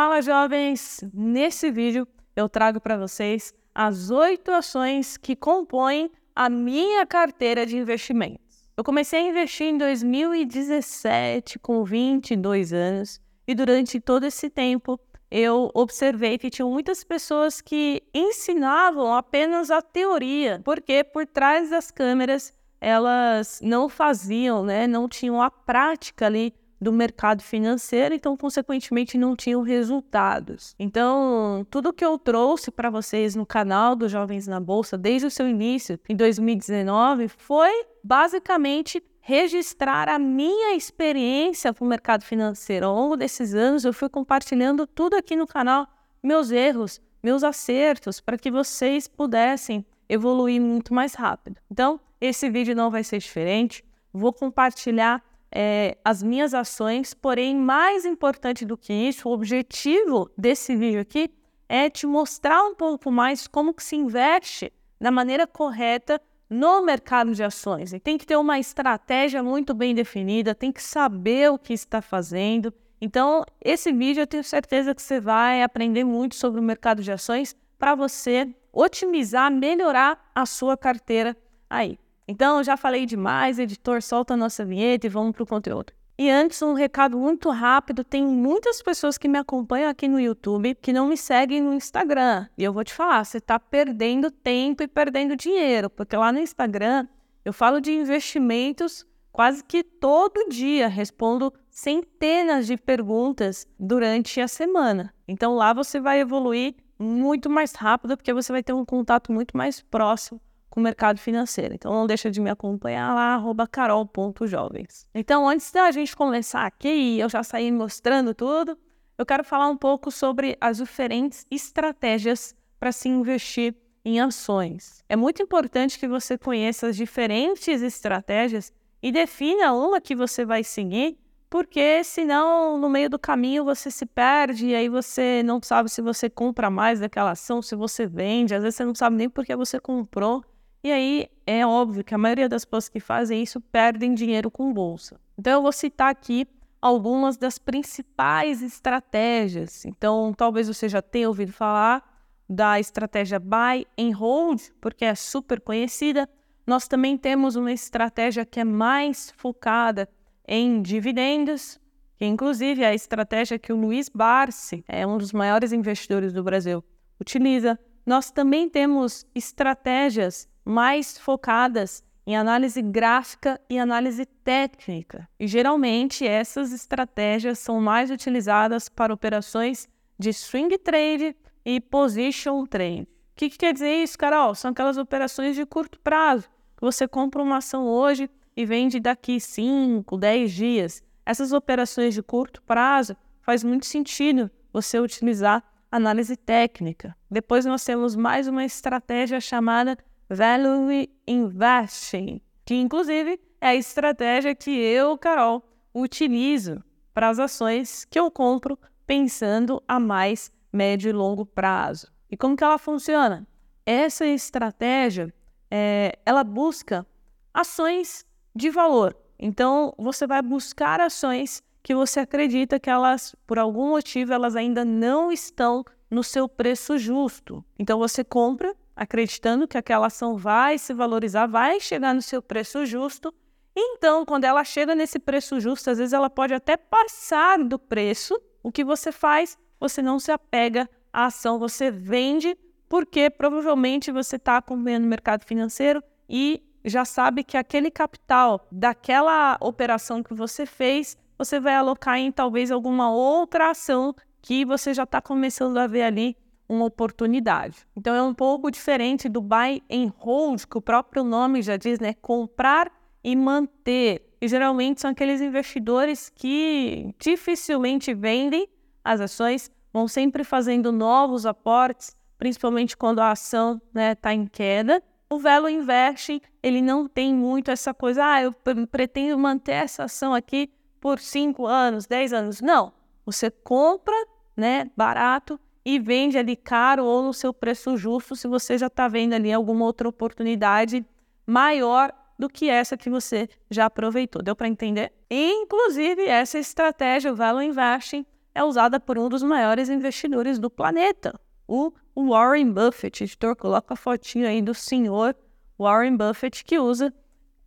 Fala jovens! Nesse vídeo eu trago para vocês as oito ações que compõem a minha carteira de investimentos. Eu comecei a investir em 2017 com 22 anos e durante todo esse tempo eu observei que tinham muitas pessoas que ensinavam apenas a teoria, porque por trás das câmeras elas não faziam, né, não tinham a prática ali do mercado financeiro, então, consequentemente, não tinham resultados. Então, tudo que eu trouxe para vocês no canal dos Jovens na Bolsa, desde o seu início, em 2019, foi basicamente registrar a minha experiência com o mercado financeiro. Ao longo desses anos, eu fui compartilhando tudo aqui no canal, meus erros, meus acertos, para que vocês pudessem evoluir muito mais rápido. Então, esse vídeo não vai ser diferente. Vou compartilhar é, as minhas ações, porém, mais importante do que isso, o objetivo desse vídeo aqui é te mostrar um pouco mais como que se investe da maneira correta no mercado de ações. E tem que ter uma estratégia muito bem definida, tem que saber o que está fazendo. Então, esse vídeo eu tenho certeza que você vai aprender muito sobre o mercado de ações para você otimizar, melhorar a sua carteira aí. Então, já falei demais, editor, solta a nossa vinheta e vamos para o conteúdo. E antes, um recado muito rápido: tem muitas pessoas que me acompanham aqui no YouTube que não me seguem no Instagram. E eu vou te falar, você está perdendo tempo e perdendo dinheiro, porque lá no Instagram eu falo de investimentos quase que todo dia, respondo centenas de perguntas durante a semana. Então lá você vai evoluir muito mais rápido, porque você vai ter um contato muito mais próximo com o mercado financeiro. Então não deixa de me acompanhar lá, arroba carol.jovens. Então antes da gente começar aqui, eu já saí mostrando tudo, eu quero falar um pouco sobre as diferentes estratégias para se investir em ações. É muito importante que você conheça as diferentes estratégias e defina uma que você vai seguir, porque senão no meio do caminho você se perde e aí você não sabe se você compra mais daquela ação, se você vende, às vezes você não sabe nem porque você comprou. E aí é óbvio que a maioria das pessoas que fazem isso perdem dinheiro com bolsa. Então eu vou citar aqui algumas das principais estratégias. Então talvez você já tenha ouvido falar da estratégia buy and hold, porque é super conhecida. Nós também temos uma estratégia que é mais focada em dividendos, que inclusive é a estratégia que o Luiz Barsi, é um dos maiores investidores do Brasil, utiliza. Nós também temos estratégias mais focadas em análise gráfica e análise técnica. E geralmente essas estratégias são mais utilizadas para operações de swing trade e position trade. O que, que quer dizer isso, Carol? São aquelas operações de curto prazo. Você compra uma ação hoje e vende daqui 5, 10 dias. Essas operações de curto prazo faz muito sentido você utilizar análise técnica. Depois nós temos mais uma estratégia chamada Value Investing, que inclusive é a estratégia que eu, Carol, utilizo para as ações que eu compro pensando a mais médio e longo prazo. E como que ela funciona? Essa estratégia, é, ela busca ações de valor. Então, você vai buscar ações que você acredita que elas, por algum motivo, elas ainda não estão no seu preço justo. Então, você compra acreditando que aquela ação vai se valorizar, vai chegar no seu preço justo. Então, quando ela chega nesse preço justo, às vezes ela pode até passar do preço. O que você faz? Você não se apega à ação, você vende, porque provavelmente você está acompanhando o mercado financeiro e já sabe que aquele capital daquela operação que você fez, você vai alocar em talvez alguma outra ação que você já está começando a ver ali uma oportunidade. Então é um pouco diferente do buy and hold, que o próprio nome já diz, né? Comprar e manter. E geralmente são aqueles investidores que dificilmente vendem as ações, vão sempre fazendo novos aportes, principalmente quando a ação está né, tá em queda. O Velo Invest, ele não tem muito essa coisa, ah, eu pretendo manter essa ação aqui por 5 anos, 10 anos. Não, você compra né, barato e vende ali caro ou no seu preço justo se você já está vendo ali alguma outra oportunidade maior do que essa que você já aproveitou. Deu para entender? Inclusive, essa estratégia, o Value Investing, é usada por um dos maiores investidores do planeta, o Warren Buffett. Editor, coloca a fotinha aí do senhor Warren Buffett, que usa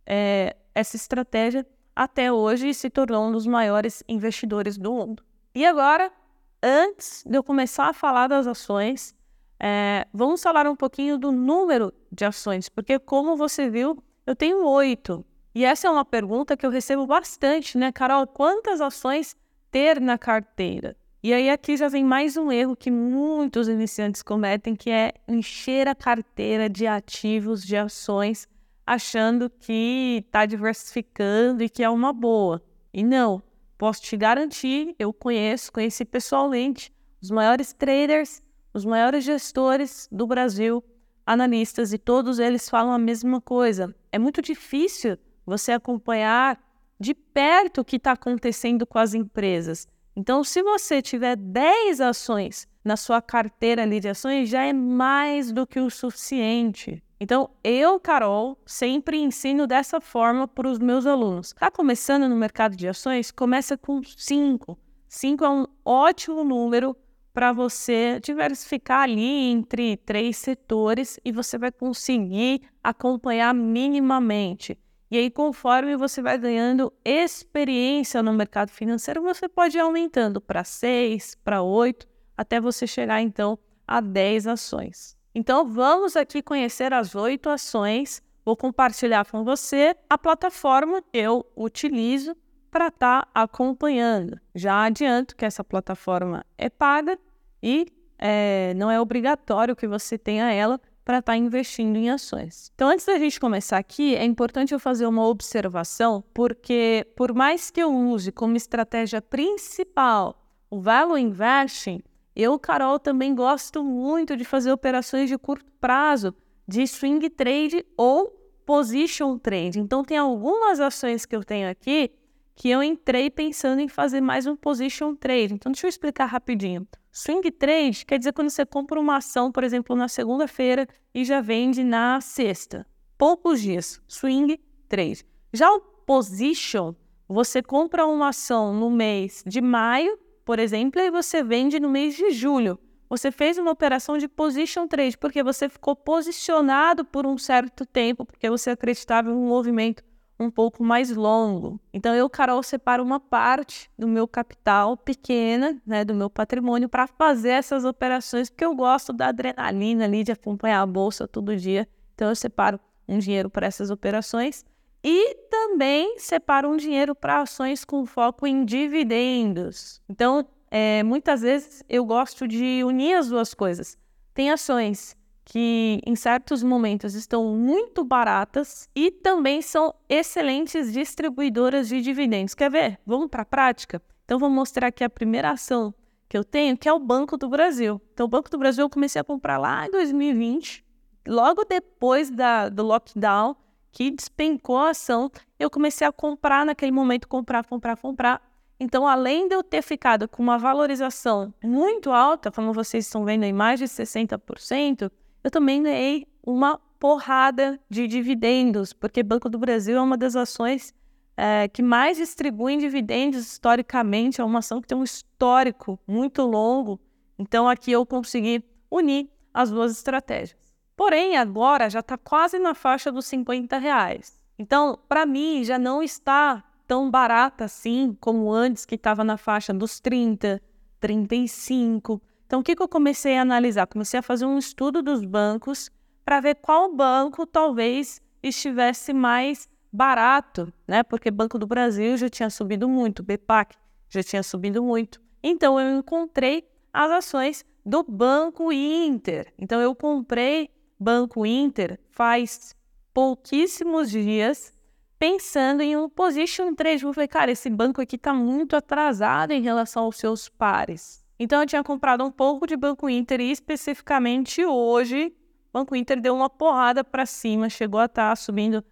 é, essa estratégia até hoje e se tornou um dos maiores investidores do mundo. E agora, antes de eu começar a falar das ações, é, vamos falar um pouquinho do número de ações, porque como você viu, eu tenho oito. E essa é uma pergunta que eu recebo bastante, né, Carol? Quantas ações ter na carteira? E aí aqui já vem mais um erro que muitos iniciantes cometem, que é encher a carteira de ativos, de ações, achando que está diversificando e que é uma boa. E não, posso te garantir, eu conheço, conheci pessoalmente os maiores traders, os maiores gestores do Brasil, analistas, e todos eles falam a mesma coisa. É muito difícil você acompanhar de perto o que está acontecendo com as empresas. Então, se você tiver 10 ações na sua carteira ali de ações, já é mais do que o suficiente. Então, eu, Carol, sempre ensino dessa forma para os meus alunos. Está começando no mercado de ações? Começa com 5. 5 é um ótimo número para você diversificar ali entre três setores e você vai conseguir acompanhar minimamente. E aí, conforme você vai ganhando experiência no mercado financeiro, você pode ir aumentando para 6, para 8, até você chegar então a 10 ações. Então, vamos aqui conhecer as oito ações. Vou compartilhar com você a plataforma que eu utilizo para estar tá acompanhando. Já adianto que essa plataforma é paga e é, não é obrigatório que você tenha ela para estar tá investindo em ações. Então, antes da gente começar aqui, é importante eu fazer uma observação, porque por mais que eu use como estratégia principal o value investing, eu, Carol, também gosto muito de fazer operações de curto prazo, de swing trade ou position trade. Então, tem algumas ações que eu tenho aqui que eu entrei pensando em fazer mais um position trade. Então, deixa eu explicar rapidinho. Swing trade quer dizer quando você compra uma ação, por exemplo, na segunda-feira e já vende na sexta. Poucos dias. Swing trade. Já o position, você compra uma ação no mês de maio, por exemplo, e você vende no mês de julho. Você fez uma operação de position trade porque você ficou posicionado por um certo tempo, porque você acreditava em um movimento um pouco mais longo. Então, eu, Carol, separo uma parte do meu capital pequena, né, do meu patrimônio, para fazer essas operações, porque eu gosto da adrenalina ali de acompanhar a bolsa todo dia. Então, eu separo um dinheiro para essas operações e também separo um dinheiro para ações com foco em dividendos. Então, é, muitas vezes eu gosto de unir as duas coisas. Tem ações que em certos momentos estão muito baratas e também são excelentes distribuidoras de dividendos. Quer ver? Vamos para a prática? Então, vou mostrar aqui a primeira ação que eu tenho, que é o Banco do Brasil. Então, o Banco do Brasil eu comecei a comprar lá em 2020, logo depois da, do lockdown, que despencou a ação, eu comecei a comprar naquele momento, comprar, comprar, comprar. Então, além de eu ter ficado com uma valorização muito alta, como vocês estão vendo aí, mais de 60%, eu também ganhei uma porrada de dividendos, porque Banco do Brasil é uma das ações é, que mais distribuem dividendos historicamente, é uma ação que tem um histórico muito longo. Então aqui eu consegui unir as duas estratégias. Porém, agora já está quase na faixa dos 50 reais. Então, para mim, já não está tão barata assim como antes, que estava na faixa dos 30, 35. Então, o que, que eu comecei a analisar? Comecei a fazer um estudo dos bancos para ver qual banco talvez estivesse mais barato, né? Porque Banco do Brasil já tinha subido muito, BPAC já tinha subido muito. Então, eu encontrei as ações do Banco Inter. Então, eu comprei Banco Inter faz pouquíssimos dias, pensando em um position trade. Eu falei, cara, esse banco aqui está muito atrasado em relação aos seus pares. Então eu tinha comprado um pouco de Banco Inter e especificamente hoje, Banco Inter deu uma porrada para cima, chegou a estar tá subindo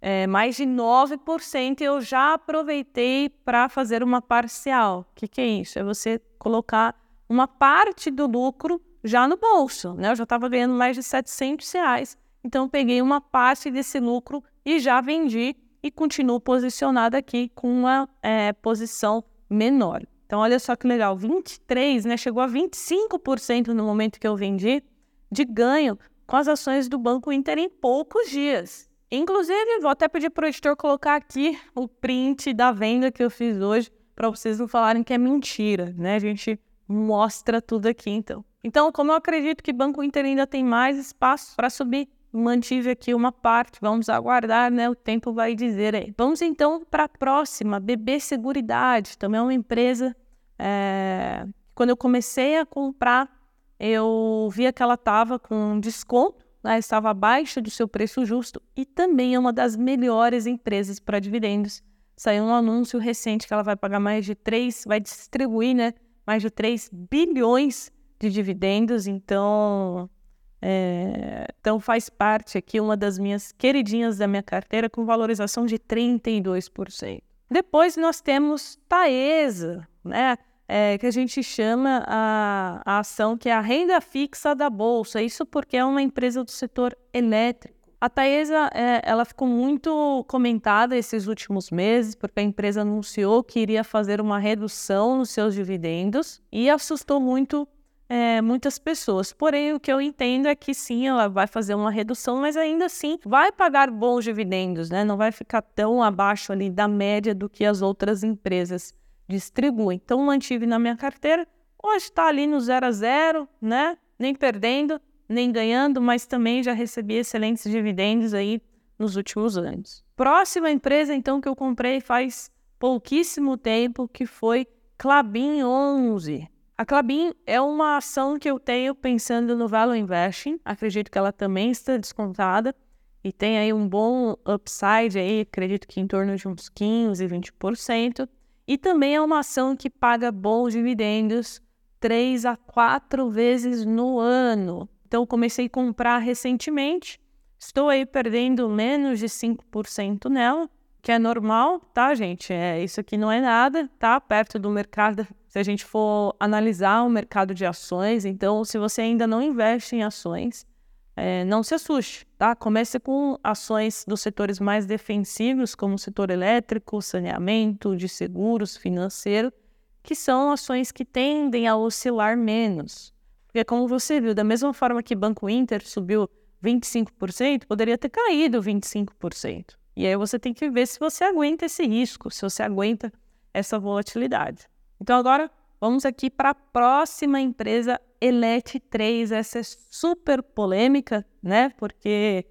é, mais de 9% e eu já aproveitei para fazer uma parcial. O que, que é isso? É você colocar uma parte do lucro já no bolso, né? Eu já estava ganhando mais de 700 reais, então peguei uma parte desse lucro e já vendi e continuo posicionado aqui com uma é, posição menor. Então, olha só que legal, 23, né? Chegou a 25% no momento que eu vendi de ganho com as ações do Banco Inter em poucos dias. Inclusive, vou até pedir para o editor colocar aqui o print da venda que eu fiz hoje, para vocês não falarem que é mentira, né? A gente mostra tudo aqui, então. Então, como eu acredito que Banco Inter ainda tem mais espaço para subir, mantive aqui uma parte, vamos aguardar, né? O tempo vai dizer aí. Vamos então para a próxima, BB Seguridade, também é uma empresa. É... Quando eu comecei a comprar, eu via que ela estava com desconto, né? estava abaixo do seu preço justo e também é uma das melhores empresas para dividendos. Saiu um anúncio recente que ela vai pagar mais de 3, vai distribuir, né? Mais de 3 bilhões de dividendos, então é, então faz parte aqui uma das minhas queridinhas da minha carteira com valorização de 32%. Depois nós temos Taesa, né? É, que a gente chama a, a ação que é a renda fixa da bolsa. Isso porque é uma empresa do setor elétrico. A Taesa, é, ela ficou muito comentada esses últimos meses, porque a empresa anunciou que iria fazer uma redução nos seus dividendos e assustou muito é, muitas pessoas. Porém, o que eu entendo é que sim, ela vai fazer uma redução, mas ainda assim vai pagar bons dividendos, né? Não vai ficar tão abaixo ali da média do que as outras empresas distribuem. Então, mantive na minha carteira. Hoje está ali no zero a zero, né? Nem perdendo, nem ganhando, mas também já recebi excelentes dividendos aí nos últimos anos. Próxima empresa, então, que eu comprei faz pouquíssimo tempo, que foi Clabin 11. A Clabin é uma ação que eu tenho pensando no Value Investing. Acredito que ela também está descontada e tem aí um bom upside aí, acredito que em torno de uns 15, 20%. E também é uma ação que paga bons dividendos 3 a 4 vezes no ano. Então comecei a comprar recentemente. Estou aí perdendo menos de 5% nela que é normal, tá, gente? É, isso aqui não é nada, tá? Perto do mercado, se a gente for analisar o mercado de ações, então, se você ainda não investe em ações, é, não se assuste, tá? Comece com ações dos setores mais defensivos, como o setor elétrico, saneamento, de seguros, financeiro, que são ações que tendem a oscilar menos. Porque, como você viu, da mesma forma que Banco Inter subiu 25%, poderia ter caído 25%. E aí você tem que ver se você aguenta esse risco, se você aguenta essa volatilidade. Então agora vamos aqui para a próxima empresa, Elet 3. Essa é super polêmica, né? Porque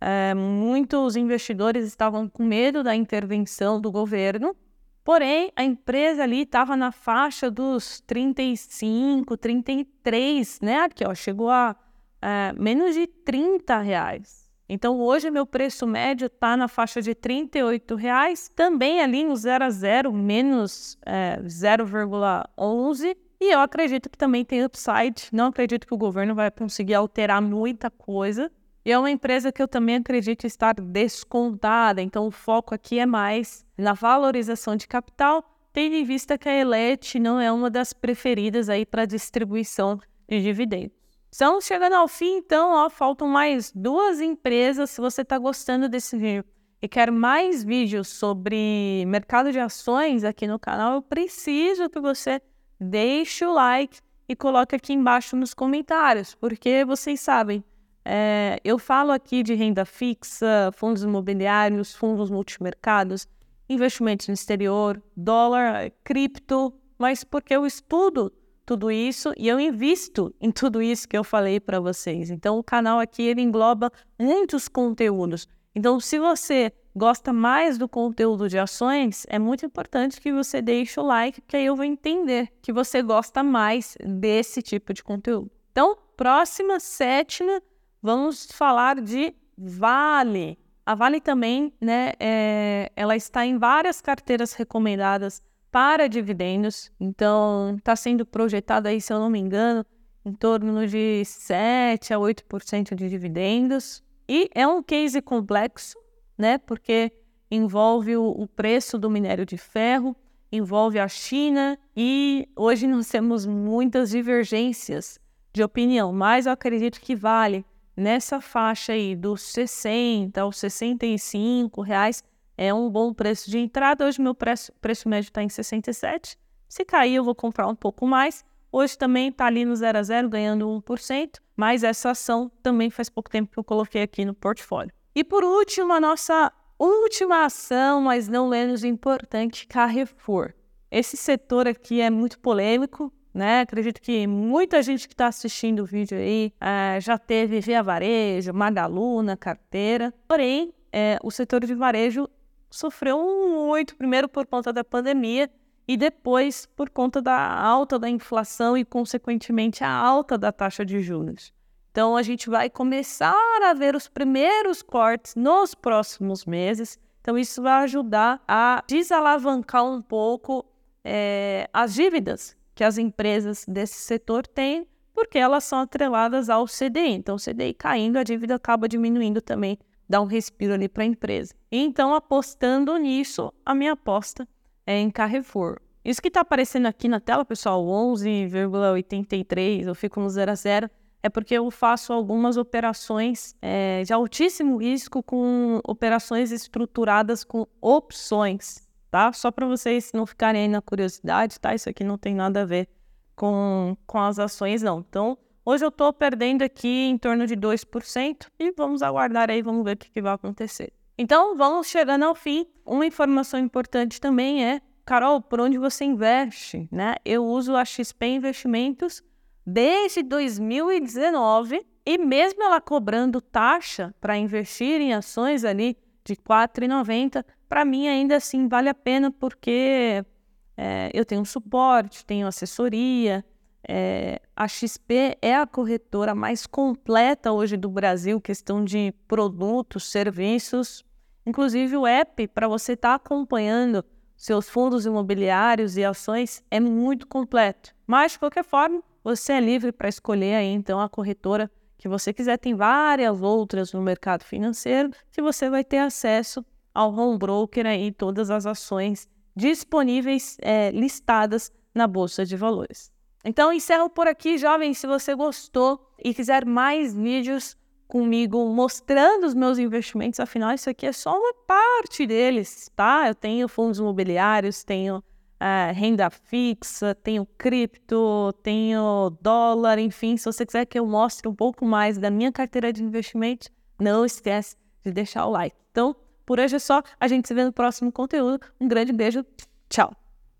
é, muitos investidores estavam com medo da intervenção do governo. Porém, a empresa ali estava na faixa dos 35, 33, né? Aqui, ó, chegou a é, menos de 30 reais. Então, hoje, meu preço médio está na faixa de R$ 38,00, também ali no 0 a 0, menos é, 0,11. E eu acredito que também tem upside. Não acredito que o governo vai conseguir alterar muita coisa. E é uma empresa que eu também acredito estar descontada. Então, o foco aqui é mais na valorização de capital, tendo em vista que a Elet não é uma das preferidas aí para distribuição de dividendos. Estamos chegando ao fim, então, ó, faltam mais duas empresas. Se você está gostando desse vídeo e quer mais vídeos sobre mercado de ações aqui no canal, eu preciso que você deixe o like e coloque aqui embaixo nos comentários, porque vocês sabem, é, eu falo aqui de renda fixa, fundos imobiliários, fundos multimercados, investimentos no exterior, dólar, cripto, mas porque eu estudo tudo isso e eu invisto em tudo isso que eu falei para vocês. Então o canal aqui ele engloba muitos conteúdos. Então se você gosta mais do conteúdo de ações, é muito importante que você deixe o like, que aí eu vou entender que você gosta mais desse tipo de conteúdo. Então, próxima, sétima, vamos falar de Vale. A Vale também, né, é, ela está em várias carteiras recomendadas para dividendos. Então, está sendo projetado aí, se eu não me engano, em torno de 7 a 8% de dividendos. E é um case complexo, né? Porque envolve o, o preço do minério de ferro, envolve a China e hoje nós temos muitas divergências de opinião, mas eu acredito que vale nessa faixa aí dos 60 aos 65 reais é um bom preço de entrada. Hoje meu preço, preço médio está em 67. Se cair, eu vou comprar um pouco mais. Hoje também está ali no 0 a 0, ganhando 1%, mas essa ação também faz pouco tempo que eu coloquei aqui no portfólio. E por último, a nossa última ação, mas não menos importante, Carrefour. Esse setor aqui é muito polêmico, né? Acredito que muita gente que está assistindo o vídeo aí é, já teve Via Varejo, Magalu na carteira. Porém, é, o setor de varejo sofreu muito, primeiro por conta da pandemia e depois por conta da alta da inflação e, consequentemente, a alta da taxa de juros. Então, a gente vai começar a ver os primeiros cortes nos próximos meses. Então, isso vai ajudar a desalavancar um pouco é, as dívidas que as empresas desse setor têm, porque elas são atreladas ao CDI. Então, o CDI caindo, a dívida acaba diminuindo também, dá um respiro ali para a empresa. Então, apostando nisso, a minha aposta é em Carrefour. Isso que está aparecendo aqui na tela, pessoal, 11,83, eu fico no 0 a 0, é porque eu faço algumas operações é, de altíssimo risco com operações estruturadas com opções, tá? Só para vocês não ficarem aí na curiosidade, tá? Isso aqui não tem nada a ver com, com as ações, não. Então, hoje eu estou perdendo aqui em torno de 2% e vamos aguardar aí, vamos ver o que, que vai acontecer. Então, vamos chegando ao fim. Uma informação importante também é, Carol, por onde você investe, né? Eu uso a XP Investimentos desde 2019 e mesmo ela cobrando taxa para investir em ações ali de R$ 4,90, para mim ainda assim vale a pena porque é, eu tenho suporte, tenho assessoria. É, a XP é a corretora mais completa hoje do Brasil, questão de produtos, serviços Inclusive, o app, para você estar tá acompanhando seus fundos imobiliários e ações, é muito completo. Mas, de qualquer forma, você é livre para escolher aí, então, a corretora que você quiser. Tem várias outras no mercado financeiro que você vai ter acesso ao home broker aí, todas as ações disponíveis, é, listadas na Bolsa de Valores. Então, encerro por aqui, jovens. Se você gostou e quiser mais vídeos, comigo mostrando os meus investimentos, afinal, isso aqui é só uma parte deles, tá? Eu tenho fundos imobiliários, tenho uh, renda fixa, tenho cripto, tenho dólar, enfim, se você quiser que eu mostre um pouco mais da minha carteira de investimentos, não esquece de deixar o like. Então, por hoje é só, a gente se vê no próximo conteúdo. Um grande beijo, tchau!